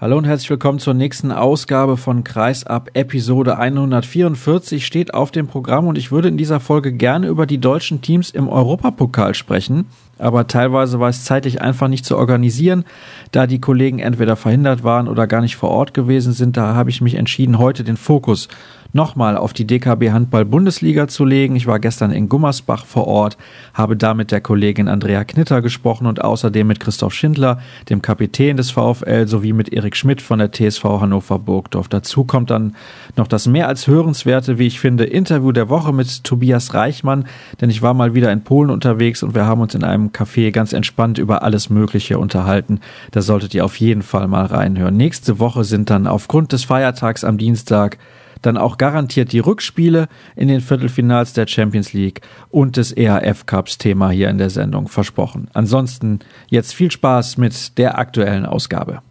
Hallo und herzlich willkommen zur nächsten Ausgabe von Kreisab Episode 144 steht auf dem Programm und ich würde in dieser Folge gerne über die deutschen Teams im Europapokal sprechen, aber teilweise war es zeitlich einfach nicht zu organisieren, da die Kollegen entweder verhindert waren oder gar nicht vor Ort gewesen sind, da habe ich mich entschieden, heute den Fokus nochmal auf die DKB Handball Bundesliga zu legen. Ich war gestern in Gummersbach vor Ort, habe da mit der Kollegin Andrea Knitter gesprochen und außerdem mit Christoph Schindler, dem Kapitän des VfL, sowie mit Erik Schmidt von der TSV Hannover Burgdorf. Dazu kommt dann noch das mehr als hörenswerte, wie ich finde, Interview der Woche mit Tobias Reichmann, denn ich war mal wieder in Polen unterwegs und wir haben uns in einem Café ganz entspannt über alles Mögliche unterhalten. Da solltet ihr auf jeden Fall mal reinhören. Nächste Woche sind dann aufgrund des Feiertags am Dienstag dann auch garantiert die Rückspiele in den Viertelfinals der Champions League und des EHF Cups Thema hier in der Sendung versprochen. Ansonsten jetzt viel Spaß mit der aktuellen Ausgabe.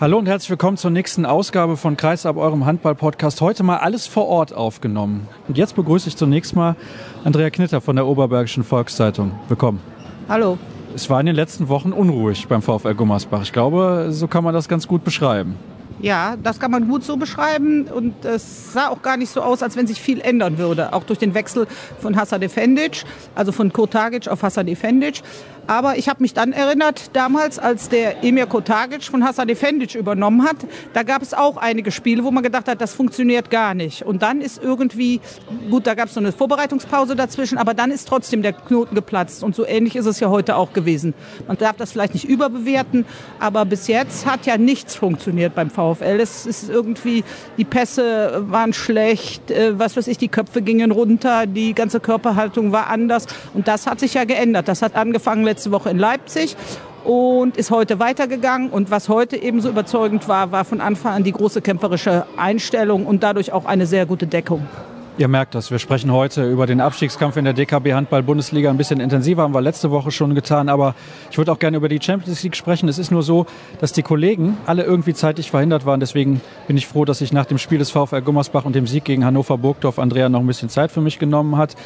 Hallo und herzlich willkommen zur nächsten Ausgabe von Kreisab, eurem Handball-Podcast. Heute mal alles vor Ort aufgenommen. Und jetzt begrüße ich zunächst mal Andrea Knitter von der Oberbergischen Volkszeitung. Willkommen. Hallo. Es war in den letzten Wochen unruhig beim VfL Gummersbach. Ich glaube, so kann man das ganz gut beschreiben. Ja, das kann man gut so beschreiben und es sah auch gar nicht so aus, als wenn sich viel ändern würde, auch durch den Wechsel von Hassan Efendic, also von Kotagic auf Hassan Efendic. Aber ich habe mich dann erinnert, damals, als der Emir Kotagic von Hassan Efendic übernommen hat, da gab es auch einige Spiele, wo man gedacht hat, das funktioniert gar nicht. Und dann ist irgendwie, gut, da gab es so eine Vorbereitungspause dazwischen, aber dann ist trotzdem der Knoten geplatzt. Und so ähnlich ist es ja heute auch gewesen. Man darf das vielleicht nicht überbewerten, aber bis jetzt hat ja nichts funktioniert beim VfL. Es ist irgendwie, die Pässe waren schlecht, äh, was weiß ich, die Köpfe gingen runter, die ganze Körperhaltung war anders. Und das hat sich ja geändert. Das hat angefangen letzte Woche in Leipzig und ist heute weitergegangen. Und was heute ebenso überzeugend war, war von Anfang an die große kämpferische Einstellung und dadurch auch eine sehr gute Deckung. Ihr merkt das. Wir sprechen heute über den Abstiegskampf in der DKB Handball Bundesliga ein bisschen intensiver, haben wir letzte Woche schon getan. Aber ich würde auch gerne über die Champions League sprechen. Es ist nur so, dass die Kollegen alle irgendwie zeitlich verhindert waren. Deswegen bin ich froh, dass sich nach dem Spiel des VfL Gummersbach und dem Sieg gegen Hannover Burgdorf Andrea noch ein bisschen Zeit für mich genommen hat.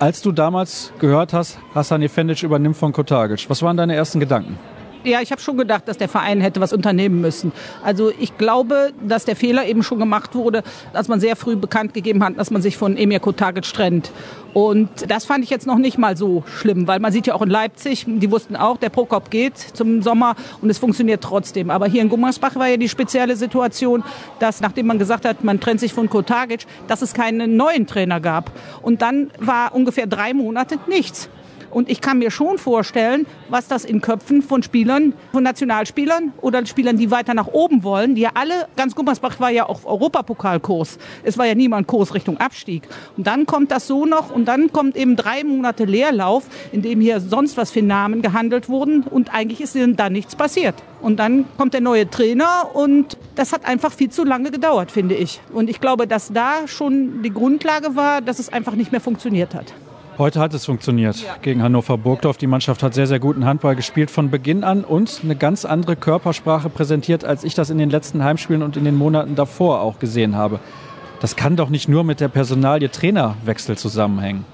Als du damals gehört hast, Hassan Efendic übernimmt von Kotagic, was waren deine ersten Gedanken? Ja, ich habe schon gedacht, dass der Verein hätte was unternehmen müssen. Also ich glaube, dass der Fehler eben schon gemacht wurde, dass man sehr früh bekannt gegeben hat, dass man sich von Emir Kotagic trennt. Und das fand ich jetzt noch nicht mal so schlimm, weil man sieht ja auch in Leipzig, die wussten auch, der Prokop geht zum Sommer und es funktioniert trotzdem. Aber hier in Gummersbach war ja die spezielle Situation, dass nachdem man gesagt hat, man trennt sich von Kotagic, dass es keinen neuen Trainer gab. Und dann war ungefähr drei Monate nichts. Und ich kann mir schon vorstellen, was das in Köpfen von Spielern, von Nationalspielern oder Spielern, die weiter nach oben wollen, die ja alle, ganz Gummersbach war ja auch Europapokalkurs. Es war ja niemand Kurs Richtung Abstieg. Und dann kommt das so noch und dann kommt eben drei Monate Leerlauf, in dem hier sonst was für Namen gehandelt wurden und eigentlich ist dann nichts passiert. Und dann kommt der neue Trainer und das hat einfach viel zu lange gedauert, finde ich. Und ich glaube, dass da schon die Grundlage war, dass es einfach nicht mehr funktioniert hat. Heute hat es funktioniert ja. gegen Hannover Burgdorf. Die Mannschaft hat sehr, sehr guten Handball gespielt von Beginn an und eine ganz andere Körpersprache präsentiert, als ich das in den letzten Heimspielen und in den Monaten davor auch gesehen habe. Das kann doch nicht nur mit der Personalie Trainerwechsel zusammenhängen.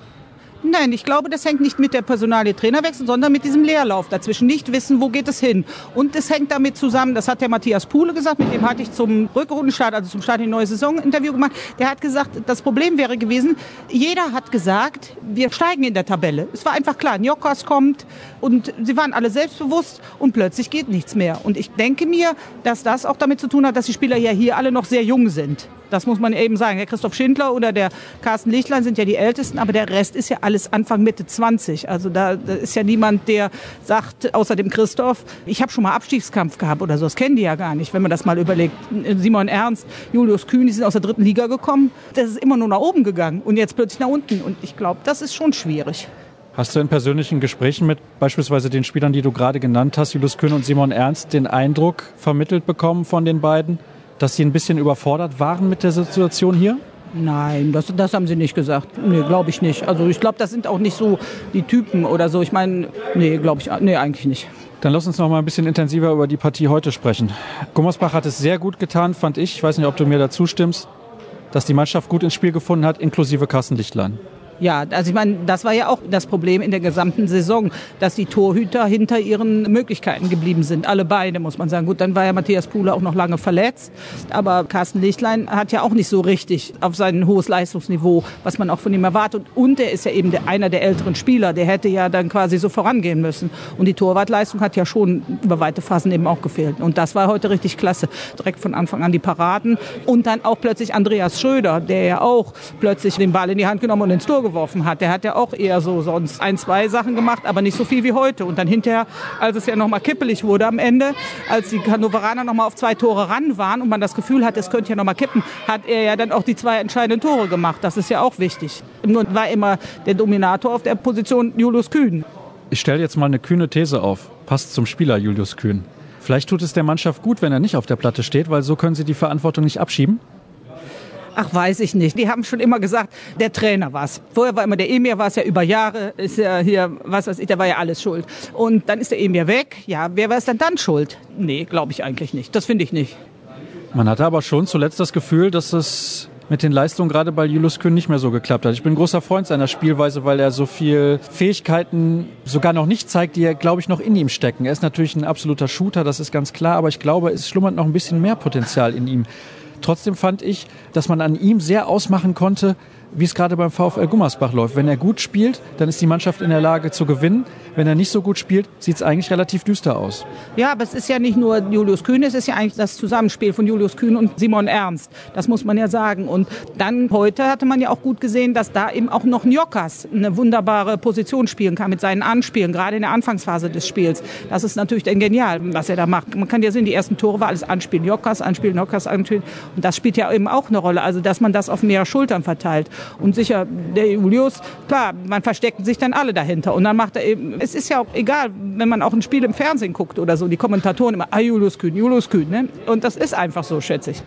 Nein, ich glaube, das hängt nicht mit der Personalie Trainerwechsel, sondern mit diesem Leerlauf dazwischen. Nicht wissen, wo geht es hin. Und es hängt damit zusammen, das hat der Matthias Puhle gesagt, mit dem hatte ich zum Rückrundenstart, also zum Start in die neue Saison Interview gemacht. Der hat gesagt, das Problem wäre gewesen, jeder hat gesagt, wir steigen in der Tabelle. Es war einfach klar, Njokas kommt und sie waren alle selbstbewusst und plötzlich geht nichts mehr. Und ich denke mir, dass das auch damit zu tun hat, dass die Spieler ja hier alle noch sehr jung sind. Das muss man eben sagen. Der Christoph Schindler oder der Carsten Lichtlein sind ja die Ältesten, aber der Rest ist ja alles Anfang Mitte 20. Also da, da ist ja niemand, der sagt, außer dem Christoph, ich habe schon mal Abstiegskampf gehabt oder so. Das kennen die ja gar nicht, wenn man das mal überlegt. Simon Ernst, Julius Kühn, die sind aus der dritten Liga gekommen. Das ist immer nur nach oben gegangen und jetzt plötzlich nach unten. Und ich glaube, das ist schon schwierig. Hast du in persönlichen Gesprächen mit beispielsweise den Spielern, die du gerade genannt hast, Julius Kühn und Simon Ernst, den Eindruck vermittelt bekommen von den beiden, dass Sie ein bisschen überfordert waren mit der Situation hier? Nein, das, das haben sie nicht gesagt. Nee, glaube ich nicht. Also ich glaube, das sind auch nicht so die Typen oder so. Ich meine, nee, glaube ich, nee, eigentlich nicht. Dann lass uns noch mal ein bisschen intensiver über die Partie heute sprechen. Gummersbach hat es sehr gut getan, fand ich. Ich weiß nicht, ob du mir dazu stimmst, dass die Mannschaft gut ins Spiel gefunden hat, inklusive Carsten Lichtlein. Ja, also ich meine, das war ja auch das Problem in der gesamten Saison, dass die Torhüter hinter ihren Möglichkeiten geblieben sind. Alle beide, muss man sagen. Gut, dann war ja Matthias Puhle auch noch lange verletzt. Aber Carsten Lichtlein hat ja auch nicht so richtig auf sein hohes Leistungsniveau, was man auch von ihm erwartet. Und er ist ja eben einer der älteren Spieler. Der hätte ja dann quasi so vorangehen müssen. Und die Torwartleistung hat ja schon über weite Phasen eben auch gefehlt. Und das war heute richtig klasse. Direkt von Anfang an die Paraden. Und dann auch plötzlich Andreas Schröder, der ja auch plötzlich den Ball in die Hand genommen und ins Tor geworfen hat. Der hat ja auch eher so sonst ein, zwei Sachen gemacht, aber nicht so viel wie heute. Und dann hinterher, als es ja nochmal kippelig wurde am Ende, als die Hannoveraner nochmal auf zwei Tore ran waren und man das Gefühl hat, es könnte ja nochmal kippen, hat er ja dann auch die zwei entscheidenden Tore gemacht. Das ist ja auch wichtig. Nur war immer der Dominator auf der Position Julius Kühn. Ich stelle jetzt mal eine kühne These auf. Passt zum Spieler Julius Kühn. Vielleicht tut es der Mannschaft gut, wenn er nicht auf der Platte steht, weil so können sie die Verantwortung nicht abschieben. Ach, weiß ich nicht. Die haben schon immer gesagt, der Trainer war's. Vorher war immer der Emir, war es ja über Jahre, ist ja hier, was weiß ich, der war ja alles schuld. Und dann ist der Emir weg. Ja, wer war es dann dann schuld? Nee, glaube ich eigentlich nicht. Das finde ich nicht. Man hatte aber schon zuletzt das Gefühl, dass es mit den Leistungen gerade bei Julius Kühn nicht mehr so geklappt hat. Ich bin großer Freund seiner Spielweise, weil er so viel Fähigkeiten sogar noch nicht zeigt, die er, glaube ich, noch in ihm stecken. Er ist natürlich ein absoluter Shooter, das ist ganz klar, aber ich glaube, es schlummert noch ein bisschen mehr Potenzial in ihm. Trotzdem fand ich, dass man an ihm sehr ausmachen konnte, wie es gerade beim VfL Gummersbach läuft. Wenn er gut spielt, dann ist die Mannschaft in der Lage zu gewinnen. Wenn er nicht so gut spielt, sieht es eigentlich relativ düster aus. Ja, aber es ist ja nicht nur Julius Kühn, es ist ja eigentlich das Zusammenspiel von Julius Kühn und Simon Ernst. Das muss man ja sagen. Und dann heute hatte man ja auch gut gesehen, dass da eben auch noch Njokas eine wunderbare Position spielen kann mit seinen Anspielen, gerade in der Anfangsphase des Spiels. Das ist natürlich dann genial, was er da macht. Man kann ja sehen, die ersten Tore war alles Anspielen, Njokas, Anspielen, Njokas, Anspielen. Und das spielt ja eben auch eine Rolle. Also, dass man das auf mehrere Schultern verteilt. Und sicher, der Julius, klar, man versteckt sich dann alle dahinter. Und dann macht er eben, es ist ja auch egal, wenn man auch ein Spiel im Fernsehen guckt oder so, die Kommentatoren immer, ah, Julius Kühn, Julius Kühn. Ne? Und das ist einfach so, schätze ich.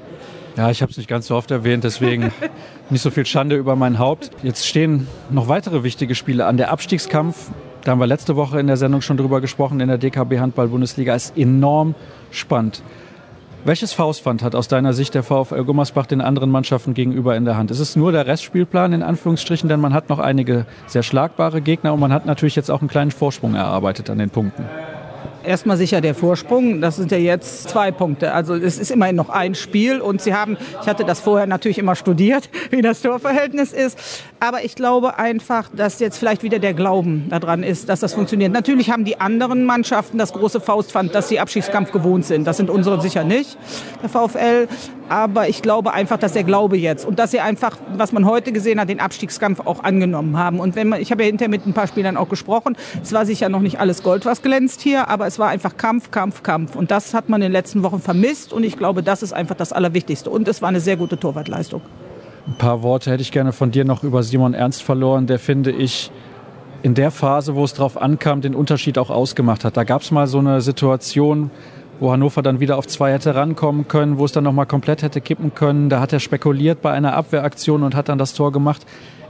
Ja, ich habe es nicht ganz so oft erwähnt, deswegen nicht so viel Schande über mein Haupt. Jetzt stehen noch weitere wichtige Spiele an. Der Abstiegskampf, da haben wir letzte Woche in der Sendung schon drüber gesprochen, in der DKB Handball Bundesliga, ist enorm spannend. Welches Faustpfand hat aus deiner Sicht der VfL Gummersbach den anderen Mannschaften gegenüber in der Hand? Ist es nur der Restspielplan in Anführungsstrichen, denn man hat noch einige sehr schlagbare Gegner und man hat natürlich jetzt auch einen kleinen Vorsprung erarbeitet an den Punkten. Erstmal sicher der Vorsprung. Das sind ja jetzt zwei Punkte. Also es ist immerhin noch ein Spiel und sie haben, ich hatte das vorher natürlich immer studiert, wie das Torverhältnis ist. Aber ich glaube einfach, dass jetzt vielleicht wieder der Glauben daran ist, dass das funktioniert. Natürlich haben die anderen Mannschaften das große Faustpfand, dass sie Abschiedskampf gewohnt sind. Das sind unsere sicher nicht, der VfL. Aber ich glaube einfach, dass der Glaube jetzt und dass sie einfach, was man heute gesehen hat, den Abstiegskampf auch angenommen haben. Und wenn man, ich habe ja hinterher mit ein paar Spielern auch gesprochen. Es war sicher noch nicht alles Gold, was glänzt hier, aber es war einfach Kampf, Kampf, Kampf. Und das hat man in den letzten Wochen vermisst. Und ich glaube, das ist einfach das Allerwichtigste. Und es war eine sehr gute Torwartleistung. Ein paar Worte hätte ich gerne von dir noch über Simon Ernst verloren, der finde ich in der Phase, wo es drauf ankam, den Unterschied auch ausgemacht hat. Da gab es mal so eine Situation, wo Hannover dann wieder auf zwei hätte rankommen können, wo es dann nochmal komplett hätte kippen können. Da hat er spekuliert bei einer Abwehraktion und hat dann das Tor gemacht.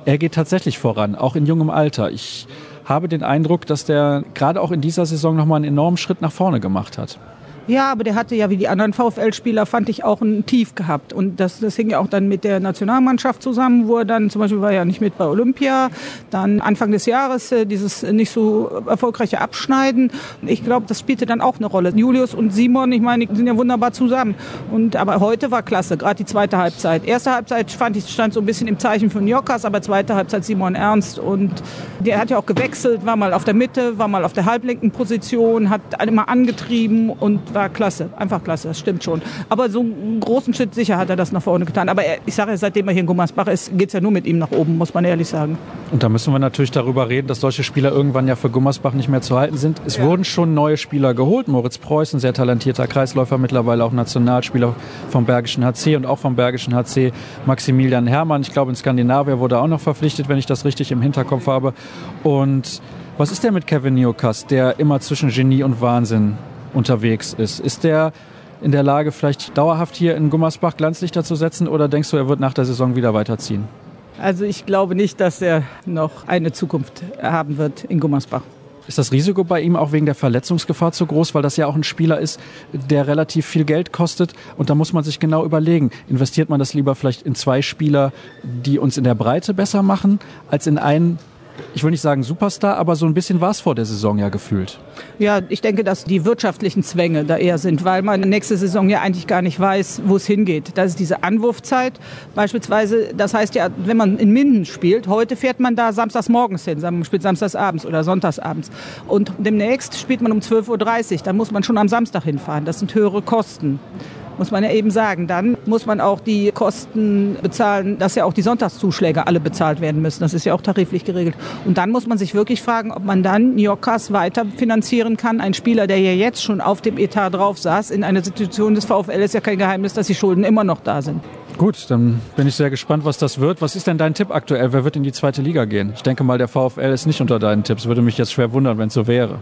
Er geht tatsächlich voran, auch in jungem Alter. Ich habe den Eindruck, dass der gerade auch in dieser Saison nochmal einen enormen Schritt nach vorne gemacht hat. Ja, aber der hatte ja wie die anderen VfL-Spieler, fand ich, auch ein Tief gehabt. Und das, das hing ja auch dann mit der Nationalmannschaft zusammen, wo er dann zum Beispiel war ja nicht mit bei Olympia. Dann Anfang des Jahres äh, dieses nicht so erfolgreiche Abschneiden. Ich glaube, das spielte dann auch eine Rolle. Julius und Simon, ich meine, die sind ja wunderbar zusammen. Und, aber heute war klasse, gerade die zweite Halbzeit. Erste Halbzeit fand ich, stand so ein bisschen im Zeichen von Jokas, aber zweite Halbzeit Simon Ernst. Und der hat ja auch gewechselt, war mal auf der Mitte, war mal auf der halblinken Position, hat immer angetrieben und war klasse, einfach klasse, das stimmt schon. Aber so einen großen Schritt sicher hat er das nach vorne getan. Aber er, ich sage, seitdem er hier in Gummersbach ist, geht es ja nur mit ihm nach oben, muss man ehrlich sagen. Und da müssen wir natürlich darüber reden, dass solche Spieler irgendwann ja für Gummersbach nicht mehr zu halten sind. Es ja. wurden schon neue Spieler geholt. Moritz Preuß, ein sehr talentierter Kreisläufer, mittlerweile auch Nationalspieler vom Bergischen HC und auch vom Bergischen HC Maximilian Hermann. Ich glaube, in Skandinavien wurde auch noch verpflichtet, wenn ich das richtig im Hinterkopf habe. Und was ist denn mit Kevin Niokas, der immer zwischen Genie und Wahnsinn unterwegs ist. Ist der in der Lage, vielleicht dauerhaft hier in Gummersbach Glanzlichter zu setzen oder denkst du, er wird nach der Saison wieder weiterziehen? Also ich glaube nicht, dass er noch eine Zukunft haben wird in Gummersbach. Ist das Risiko bei ihm auch wegen der Verletzungsgefahr zu groß, weil das ja auch ein Spieler ist, der relativ viel Geld kostet und da muss man sich genau überlegen, investiert man das lieber vielleicht in zwei Spieler, die uns in der Breite besser machen, als in einen ich will nicht sagen Superstar, aber so ein bisschen war es vor der Saison ja gefühlt. Ja, ich denke, dass die wirtschaftlichen Zwänge da eher sind, weil man nächste Saison ja eigentlich gar nicht weiß, wo es hingeht. Das ist diese Anwurfzeit beispielsweise. Das heißt ja, wenn man in Minden spielt, heute fährt man da samstags morgens hin, man spielt samstags abends oder sonntags abends. Und demnächst spielt man um 12.30 Uhr, dann muss man schon am Samstag hinfahren. Das sind höhere Kosten muss man ja eben sagen. Dann muss man auch die Kosten bezahlen, dass ja auch die Sonntagszuschläge alle bezahlt werden müssen. Das ist ja auch tariflich geregelt. Und dann muss man sich wirklich fragen, ob man dann Jokas weiter finanzieren kann. Ein Spieler, der ja jetzt schon auf dem Etat drauf saß, in einer Situation des VfL ist ja kein Geheimnis, dass die Schulden immer noch da sind. Gut, dann bin ich sehr gespannt, was das wird. Was ist denn dein Tipp aktuell? Wer wird in die zweite Liga gehen? Ich denke mal, der VfL ist nicht unter deinen Tipps. Würde mich jetzt schwer wundern, wenn es so wäre.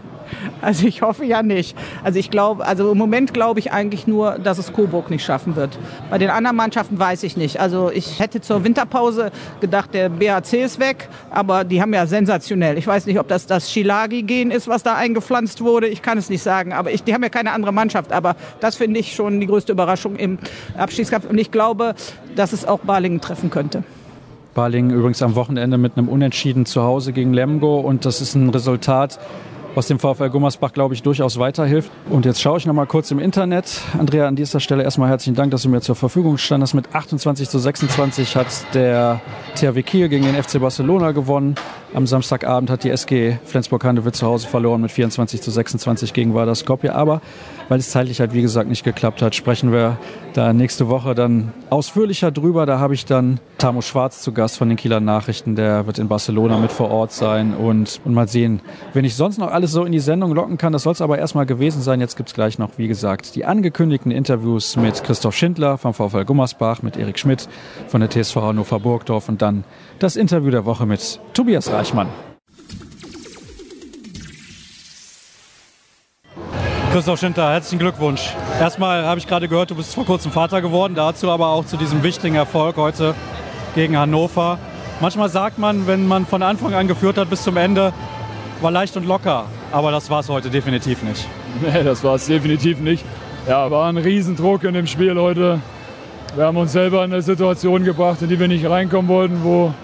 Also ich hoffe ja nicht. Also ich glaube, also im Moment glaube ich eigentlich nur, dass es Coburg nicht schaffen wird. Bei den anderen Mannschaften weiß ich nicht. Also ich hätte zur Winterpause gedacht, der BHC ist weg, aber die haben ja sensationell. Ich weiß nicht, ob das das Schilagi-Gen ist, was da eingepflanzt wurde. Ich kann es nicht sagen, aber ich, die haben ja keine andere Mannschaft. Aber das finde ich schon die größte Überraschung im Abstiegskampf. Und ich glaube, dass es auch Balingen treffen könnte. Balingen übrigens am Wochenende mit einem Unentschieden zu Hause gegen Lemgo und das ist ein Resultat, was dem VfL Gummersbach, glaube ich, durchaus weiterhilft. Und jetzt schaue ich noch mal kurz im Internet. Andrea, an dieser Stelle erstmal herzlichen Dank, dass du mir zur Verfügung standest. Mit 28 zu 26 hat der THW Kiel gegen den FC Barcelona gewonnen. Am Samstagabend hat die SG Flensburg-Handewitt zu Hause verloren mit 24 zu 26 gegen Vardar. Aber weil es zeitlich halt, wie gesagt, nicht geklappt hat, sprechen wir da nächste Woche dann ausführlicher drüber. Da habe ich dann Tamo Schwarz zu Gast von den Kieler Nachrichten. Der wird in Barcelona mit vor Ort sein und, und mal sehen, wenn ich sonst noch alles so in die Sendung locken kann. Das soll es aber erstmal gewesen sein. Jetzt gibt es gleich noch, wie gesagt, die angekündigten Interviews mit Christoph Schindler vom VfL Gummersbach, mit Erik Schmidt von der TSV Hannover Burgdorf und dann das Interview der Woche mit Tobias Reichmann. Christoph Schinter, herzlichen Glückwunsch. Erstmal habe ich gerade gehört, du bist vor kurzem Vater geworden, dazu aber auch zu diesem wichtigen Erfolg heute gegen Hannover. Manchmal sagt man, wenn man von Anfang an geführt hat bis zum Ende, war leicht und locker, aber das war es heute definitiv nicht. Nee, das war es definitiv nicht. Ja, war ein Riesendruck in dem Spiel heute. Wir haben uns selber in eine Situation gebracht, in die wir nicht reinkommen wollten, wo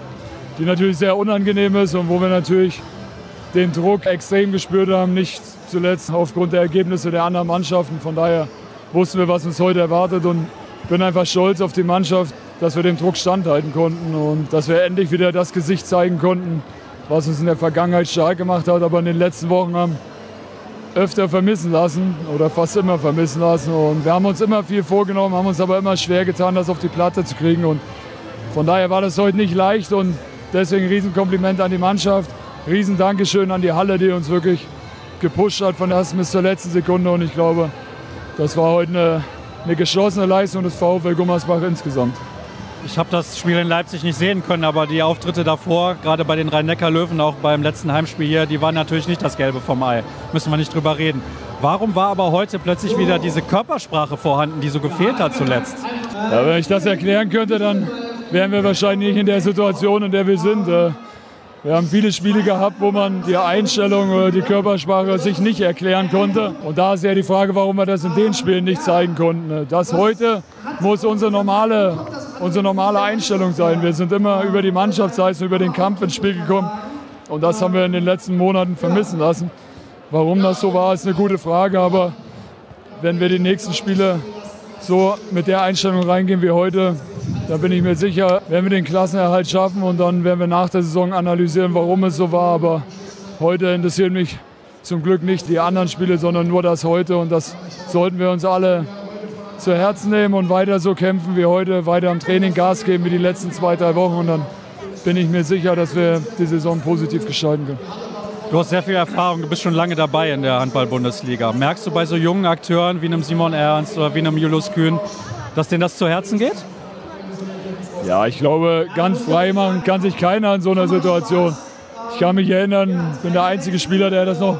die natürlich sehr unangenehm ist und wo wir natürlich den Druck extrem gespürt haben, nicht zuletzt aufgrund der Ergebnisse der anderen Mannschaften. Von daher wussten wir, was uns heute erwartet und bin einfach stolz auf die Mannschaft, dass wir dem Druck standhalten konnten und dass wir endlich wieder das Gesicht zeigen konnten, was uns in der Vergangenheit stark gemacht hat, aber in den letzten Wochen haben öfter vermissen lassen oder fast immer vermissen lassen. Und wir haben uns immer viel vorgenommen, haben uns aber immer schwer getan, das auf die Platte zu kriegen. Und von daher war das heute nicht leicht und deswegen ein Riesenkompliment an die Mannschaft. Riesen Dankeschön an die Halle, die uns wirklich gepusht hat von der ersten bis zur letzten Sekunde. Und ich glaube, das war heute eine, eine geschlossene Leistung des VfL Gummersbach insgesamt. Ich habe das Spiel in Leipzig nicht sehen können, aber die Auftritte davor, gerade bei den Rhein-Neckar-Löwen, auch beim letzten Heimspiel hier, die waren natürlich nicht das Gelbe vom Ei. Müssen wir nicht drüber reden. Warum war aber heute plötzlich wieder diese Körpersprache vorhanden, die so gefehlt hat zuletzt? Ja, wenn ich das erklären könnte, dann wären wir wahrscheinlich nicht in der Situation, in der wir sind. Wir haben viele Spiele gehabt, wo man die Einstellung oder die Körpersprache sich nicht erklären konnte. Und da ist ja die Frage, warum wir das in den Spielen nicht zeigen konnten. Das heute muss unsere normale, unsere normale Einstellung sein. Wir sind immer über die Mannschaftsleistung, über den Kampf ins Spiel gekommen. Und das haben wir in den letzten Monaten vermissen lassen. Warum das so war, ist eine gute Frage. Aber wenn wir die nächsten Spiele so mit der Einstellung reingehen wie heute, da bin ich mir sicher, werden wir den Klassenerhalt schaffen und dann werden wir nach der Saison analysieren, warum es so war. Aber heute interessieren mich zum Glück nicht die anderen Spiele, sondern nur das heute. Und das sollten wir uns alle zu Herzen nehmen und weiter so kämpfen wie heute, weiter am Training Gas geben wie die letzten zwei, drei Wochen. Und dann bin ich mir sicher, dass wir die Saison positiv gestalten können. Du hast sehr viel Erfahrung, du bist schon lange dabei in der Handball-Bundesliga. Merkst du bei so jungen Akteuren wie einem Simon Ernst oder wie einem Julius Kühn, dass denen das zu Herzen geht? Ja, ich glaube, ganz frei machen kann sich keiner in so einer Situation. Ich kann mich erinnern, ich bin der einzige Spieler, der das noch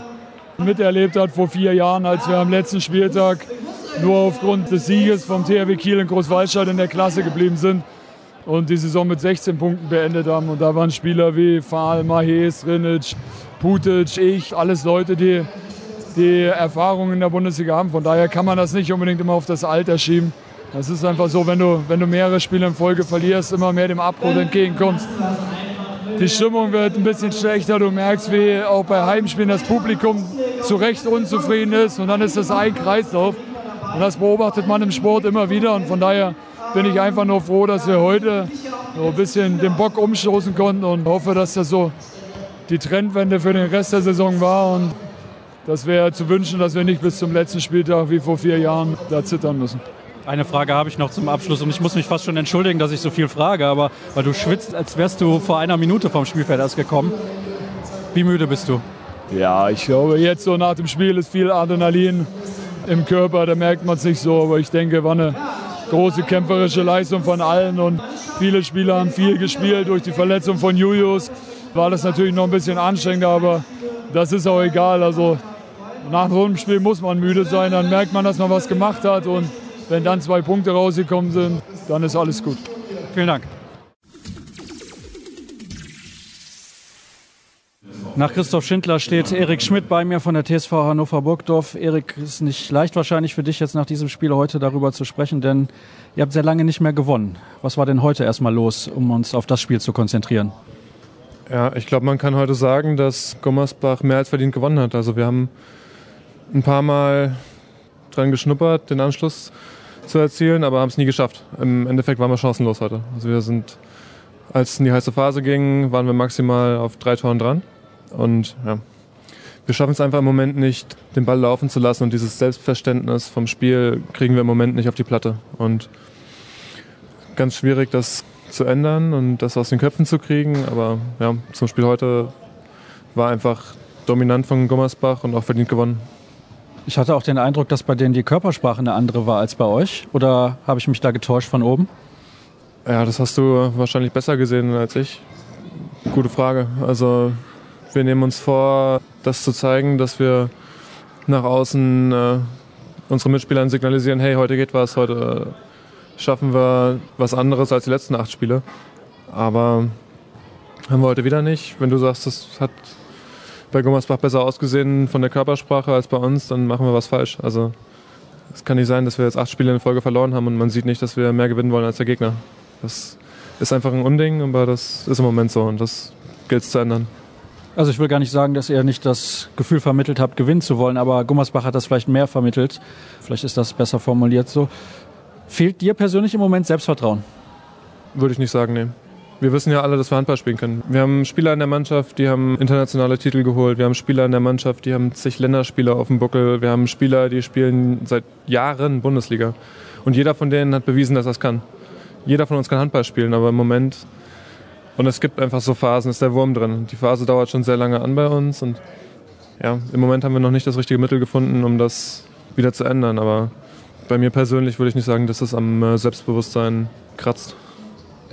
miterlebt hat vor vier Jahren, als wir am letzten Spieltag nur aufgrund des Sieges vom THW Kiel in Großwaldstadt in der Klasse geblieben sind und die Saison mit 16 Punkten beendet haben. Und da waren Spieler wie Fahl, Mahes, Rinic, Putic, ich, alles Leute, die die Erfahrung in der Bundesliga haben. Von daher kann man das nicht unbedingt immer auf das Alter schieben. Das ist einfach so, wenn du, wenn du mehrere Spiele in Folge verlierst, immer mehr dem Abbruch entgegenkommst. Die Stimmung wird ein bisschen schlechter. Du merkst, wie auch bei Heimspielen das Publikum zu Recht unzufrieden ist. Und dann ist das ein Kreislauf. Und das beobachtet man im Sport immer wieder. Und von daher bin ich einfach nur froh, dass wir heute so ein bisschen den Bock umstoßen konnten und hoffe, dass das so die Trendwende für den Rest der Saison war. Und das wäre zu wünschen, dass wir nicht bis zum letzten Spieltag wie vor vier Jahren da zittern müssen. Eine Frage habe ich noch zum Abschluss und ich muss mich fast schon entschuldigen, dass ich so viel frage, aber weil du schwitzt, als wärst du vor einer Minute vom Spielfeld erst gekommen. Wie müde bist du? Ja, ich glaube, jetzt so nach dem Spiel ist viel Adrenalin im Körper, da merkt man es nicht so, aber ich denke, war eine große kämpferische Leistung von allen und viele Spieler haben viel gespielt. Durch die Verletzung von Julius war das natürlich noch ein bisschen anstrengender, aber das ist auch egal. Also nach so einem Spiel muss man müde sein, dann merkt man, dass man was gemacht hat und wenn dann zwei Punkte rausgekommen sind, dann ist alles gut. Vielen Dank. Nach Christoph Schindler steht Erik Schmidt bei mir von der TSV Hannover Burgdorf. Erik, ist nicht leicht wahrscheinlich für dich jetzt nach diesem Spiel heute darüber zu sprechen, denn ihr habt sehr lange nicht mehr gewonnen. Was war denn heute erstmal los, um uns auf das Spiel zu konzentrieren? Ja, ich glaube, man kann heute sagen, dass Gummersbach mehr als verdient gewonnen hat. Also wir haben ein paar Mal dran geschnuppert, den Anschluss zu erzielen, aber haben es nie geschafft. Im Endeffekt waren wir chancenlos heute. Also wir sind, als es in die heiße Phase ging, waren wir maximal auf drei Toren dran. Und ja, wir schaffen es einfach im Moment nicht, den Ball laufen zu lassen und dieses Selbstverständnis vom Spiel kriegen wir im Moment nicht auf die Platte. Und ganz schwierig, das zu ändern und das aus den Köpfen zu kriegen. Aber ja, zum Spiel heute war einfach dominant von Gummersbach und auch verdient gewonnen. Ich hatte auch den Eindruck, dass bei denen die Körpersprache eine andere war als bei euch. Oder habe ich mich da getäuscht von oben? Ja, das hast du wahrscheinlich besser gesehen als ich. Gute Frage. Also wir nehmen uns vor, das zu zeigen, dass wir nach außen äh, unseren Mitspielern signalisieren, hey, heute geht was, heute äh, schaffen wir was anderes als die letzten acht Spiele. Aber haben wir heute wieder nicht. Wenn du sagst, das hat bei Gummersbach besser ausgesehen von der Körpersprache als bei uns, dann machen wir was falsch. Also es kann nicht sein, dass wir jetzt acht Spiele in Folge verloren haben und man sieht nicht, dass wir mehr gewinnen wollen als der Gegner. Das ist einfach ein Unding, aber das ist im Moment so und das gilt es zu ändern. Also ich will gar nicht sagen, dass ihr nicht das Gefühl vermittelt habt, gewinnen zu wollen, aber Gummersbach hat das vielleicht mehr vermittelt. Vielleicht ist das besser formuliert so. Fehlt dir persönlich im Moment Selbstvertrauen? Würde ich nicht sagen, nee wir wissen ja alle, dass wir Handball spielen können. Wir haben Spieler in der Mannschaft, die haben internationale Titel geholt. Wir haben Spieler in der Mannschaft, die haben zig Länderspiele auf dem Buckel. Wir haben Spieler, die spielen seit Jahren Bundesliga. Und jeder von denen hat bewiesen, dass er es kann. Jeder von uns kann Handball spielen, aber im Moment und es gibt einfach so Phasen, ist der Wurm drin. Die Phase dauert schon sehr lange an bei uns und ja, im Moment haben wir noch nicht das richtige Mittel gefunden, um das wieder zu ändern. Aber bei mir persönlich würde ich nicht sagen, dass es am äh, Selbstbewusstsein kratzt.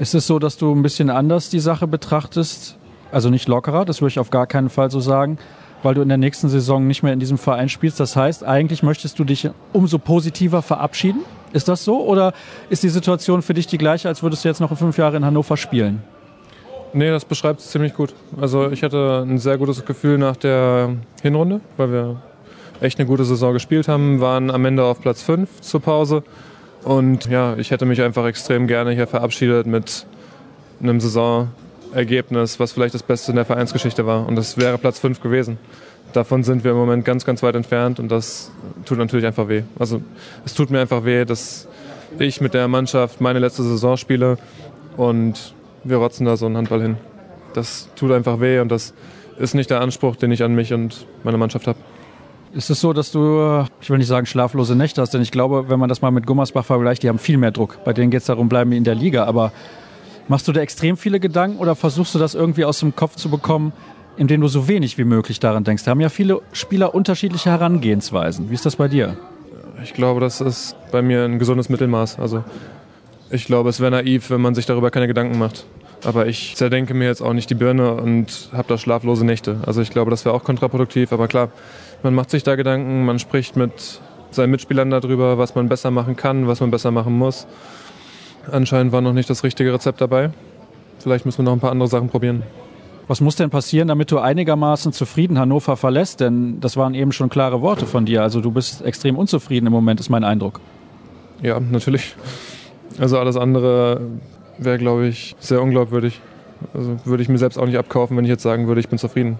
Ist es so, dass du ein bisschen anders die Sache betrachtest? Also nicht lockerer, das würde ich auf gar keinen Fall so sagen, weil du in der nächsten Saison nicht mehr in diesem Verein spielst. Das heißt, eigentlich möchtest du dich umso positiver verabschieden? Ist das so? Oder ist die Situation für dich die gleiche, als würdest du jetzt noch fünf Jahre in Hannover spielen? Nee, das beschreibt es ziemlich gut. Also ich hatte ein sehr gutes Gefühl nach der Hinrunde, weil wir echt eine gute Saison gespielt haben, waren am Ende auf Platz 5 zur Pause und ja, ich hätte mich einfach extrem gerne hier verabschiedet mit einem Saisonergebnis, was vielleicht das Beste in der Vereinsgeschichte war. Und das wäre Platz 5 gewesen. Davon sind wir im Moment ganz, ganz weit entfernt und das tut natürlich einfach weh. Also es tut mir einfach weh, dass ich mit der Mannschaft meine letzte Saison spiele und wir rotzen da so einen Handball hin. Das tut einfach weh und das ist nicht der Anspruch, den ich an mich und meine Mannschaft habe. Ist es so, dass du, ich will nicht sagen schlaflose Nächte hast, denn ich glaube, wenn man das mal mit Gummersbach vergleicht, die haben viel mehr Druck. Bei denen geht es darum, bleiben in der Liga. Aber machst du da extrem viele Gedanken oder versuchst du das irgendwie aus dem Kopf zu bekommen, indem du so wenig wie möglich daran denkst? Da haben ja viele Spieler unterschiedliche Herangehensweisen. Wie ist das bei dir? Ich glaube, das ist bei mir ein gesundes Mittelmaß. Also ich glaube, es wäre naiv, wenn man sich darüber keine Gedanken macht. Aber ich zerdenke mir jetzt auch nicht die Birne und habe da schlaflose Nächte. Also ich glaube, das wäre auch kontraproduktiv. Aber klar, man macht sich da Gedanken, man spricht mit seinen Mitspielern darüber, was man besser machen kann, was man besser machen muss. Anscheinend war noch nicht das richtige Rezept dabei. Vielleicht müssen wir noch ein paar andere Sachen probieren. Was muss denn passieren, damit du einigermaßen zufrieden Hannover verlässt? Denn das waren eben schon klare Worte von dir. Also du bist extrem unzufrieden im Moment, ist mein Eindruck. Ja, natürlich. Also alles andere wäre, glaube ich, sehr unglaubwürdig. Also würde ich mir selbst auch nicht abkaufen, wenn ich jetzt sagen würde, ich bin zufrieden.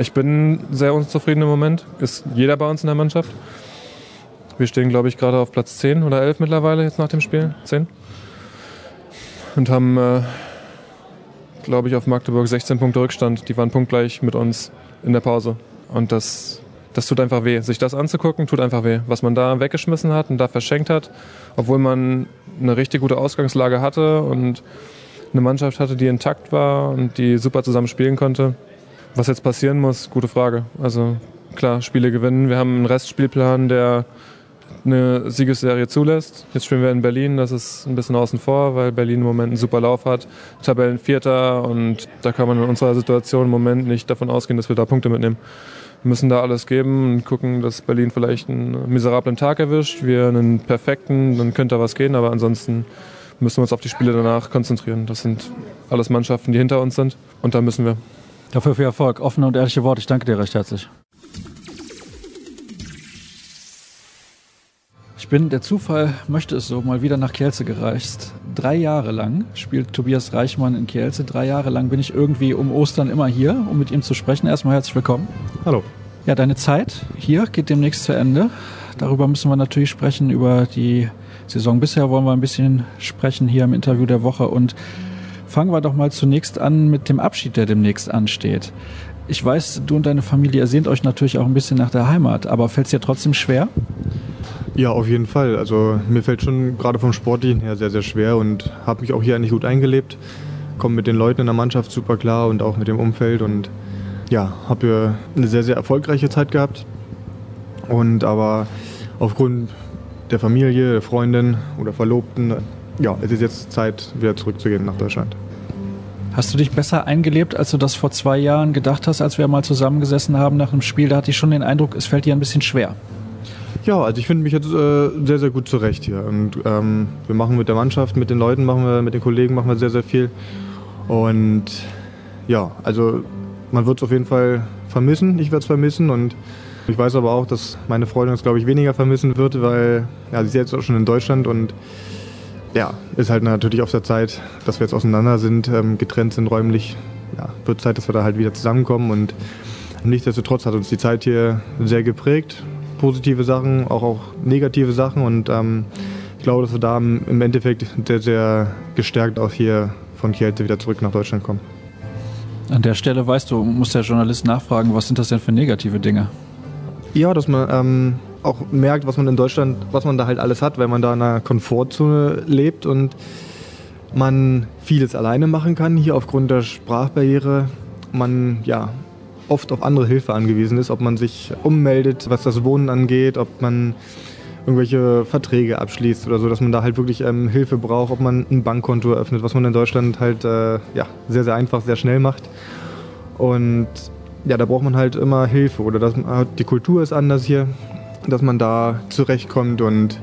Ich bin sehr unzufrieden im Moment. Ist jeder bei uns in der Mannschaft. Wir stehen, glaube ich, gerade auf Platz 10 oder 11 mittlerweile jetzt nach dem Spiel. 10. Und haben, äh, glaube ich, auf Magdeburg 16 Punkte Rückstand. Die waren punktgleich mit uns in der Pause. Und das, das tut einfach weh. Sich das anzugucken, tut einfach weh. Was man da weggeschmissen hat und da verschenkt hat, obwohl man eine richtig gute Ausgangslage hatte und eine Mannschaft hatte, die intakt war und die super zusammen spielen konnte. Was jetzt passieren muss, gute Frage. Also klar, Spiele gewinnen. Wir haben einen Restspielplan, der eine Siegesserie zulässt. Jetzt spielen wir in Berlin, das ist ein bisschen außen vor, weil Berlin im Moment einen super Lauf hat. Tabellenvierter und da kann man in unserer Situation im Moment nicht davon ausgehen, dass wir da Punkte mitnehmen. Wir müssen da alles geben und gucken, dass Berlin vielleicht einen miserablen Tag erwischt, wir einen perfekten, dann könnte da was gehen, aber ansonsten müssen wir uns auf die Spiele danach konzentrieren. Das sind alles Mannschaften, die hinter uns sind und da müssen wir. Dafür viel Erfolg. Offene und ehrliche Worte. Ich danke dir recht herzlich. Ich bin, der Zufall möchte es so, mal wieder nach Kielce gereist. Drei Jahre lang spielt Tobias Reichmann in Kielce. Drei Jahre lang bin ich irgendwie um Ostern immer hier, um mit ihm zu sprechen. Erstmal herzlich willkommen. Hallo. Ja, deine Zeit hier geht demnächst zu Ende. Darüber müssen wir natürlich sprechen, über die Saison bisher wollen wir ein bisschen sprechen hier im Interview der Woche und fangen wir doch mal zunächst an mit dem Abschied, der demnächst ansteht. Ich weiß, du und deine Familie ersehnt euch natürlich auch ein bisschen nach der Heimat, aber fällt es dir trotzdem schwer? Ja, auf jeden Fall. Also mir fällt schon gerade vom Sportlichen her sehr, sehr schwer und habe mich auch hier eigentlich gut eingelebt. Komme mit den Leuten in der Mannschaft super klar und auch mit dem Umfeld und ja, habe hier eine sehr, sehr erfolgreiche Zeit gehabt. Und aber aufgrund der Familie, der Freundin oder Verlobten, ja, es ist jetzt Zeit, wieder zurückzugehen nach Deutschland. Hast du dich besser eingelebt, als du das vor zwei Jahren gedacht hast, als wir mal zusammengesessen haben nach einem Spiel? Da hatte ich schon den Eindruck, es fällt dir ein bisschen schwer. Ja, also ich finde mich jetzt äh, sehr, sehr gut zurecht hier. Und ähm, wir machen mit der Mannschaft, mit den Leuten machen wir, mit den Kollegen machen wir sehr, sehr viel. Und ja, also man wird es auf jeden Fall vermissen. Ich werde es vermissen und ich weiß aber auch, dass meine Freundin es, glaube ich, weniger vermissen wird, weil ja, sie ist jetzt auch schon in Deutschland und ja, ist halt natürlich auf der Zeit, dass wir jetzt auseinander sind, ähm, getrennt sind räumlich. Ja, wird Zeit, dass wir da halt wieder zusammenkommen und nichtsdestotrotz hat uns die Zeit hier sehr geprägt. Positive Sachen, auch, auch negative Sachen und ähm, ich glaube, dass wir da im Endeffekt sehr, sehr gestärkt auch hier von Kielce wieder zurück nach Deutschland kommen. An der Stelle weißt du, muss der Journalist nachfragen, was sind das denn für negative Dinge? Ja, dass man ähm, auch merkt, was man in Deutschland, was man da halt alles hat, wenn man da in einer Komfortzone lebt und man vieles alleine machen kann, hier aufgrund der Sprachbarriere. Man ja oft auf andere Hilfe angewiesen ist, ob man sich ummeldet, was das Wohnen angeht, ob man irgendwelche Verträge abschließt oder so, dass man da halt wirklich ähm, Hilfe braucht, ob man ein Bankkonto eröffnet, was man in Deutschland halt äh, ja, sehr, sehr einfach, sehr schnell macht. Und ja, da braucht man halt immer Hilfe oder dass die Kultur ist anders hier, dass man da zurechtkommt und